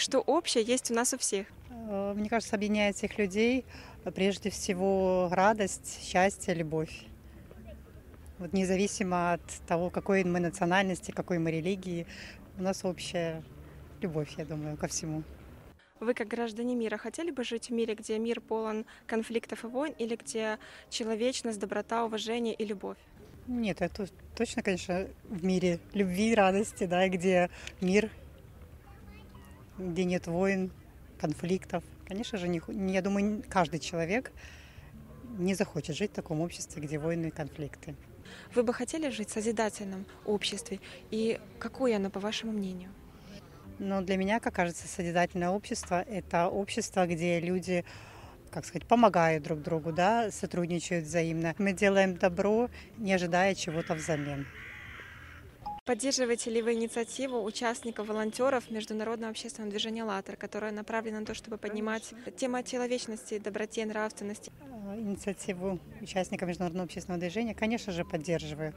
что общее есть у нас у всех? Э, Мне кажется, объединяет всех людей э, прежде всего радость, счастье, любовь. Вот независимо от того, какой мы национальности, какой мы религии, у нас общая любовь, я думаю, ко всему. Вы, как граждане мира, хотели бы жить в мире, где мир полон конфликтов и войн, или где человечность, доброта, уважение и любовь? Нет, это точно, конечно, в мире любви, радости, да, где мир, где нет войн, конфликтов. Конечно же, не, я думаю, каждый человек не захочет жить в таком обществе, где войны и конфликты. Вы бы хотели жить в созидательном обществе? И какое оно, по вашему мнению? Но для меня, как кажется, созидательное общество– это общество, где люди, как сказать, помогают друг другу, да, сотрудничают взаимно. Мы делаем добро, не ожидая чего-то взамен. Поддерживаете ли вы инициативу участников, волонтеров Международного общественного движения «АЛЛАТРА», которая направлена на то, чтобы поднимать тему о человечности, доброте, нравственности? А, Инициативу участников Международного общественного движения, конечно же, поддерживаю.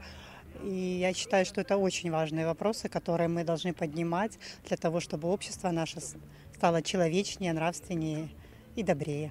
И я считаю, что это очень важные вопросы, которые мы должны поднимать для того, чтобы общество наше стало человечнее, нравственнее и добрее.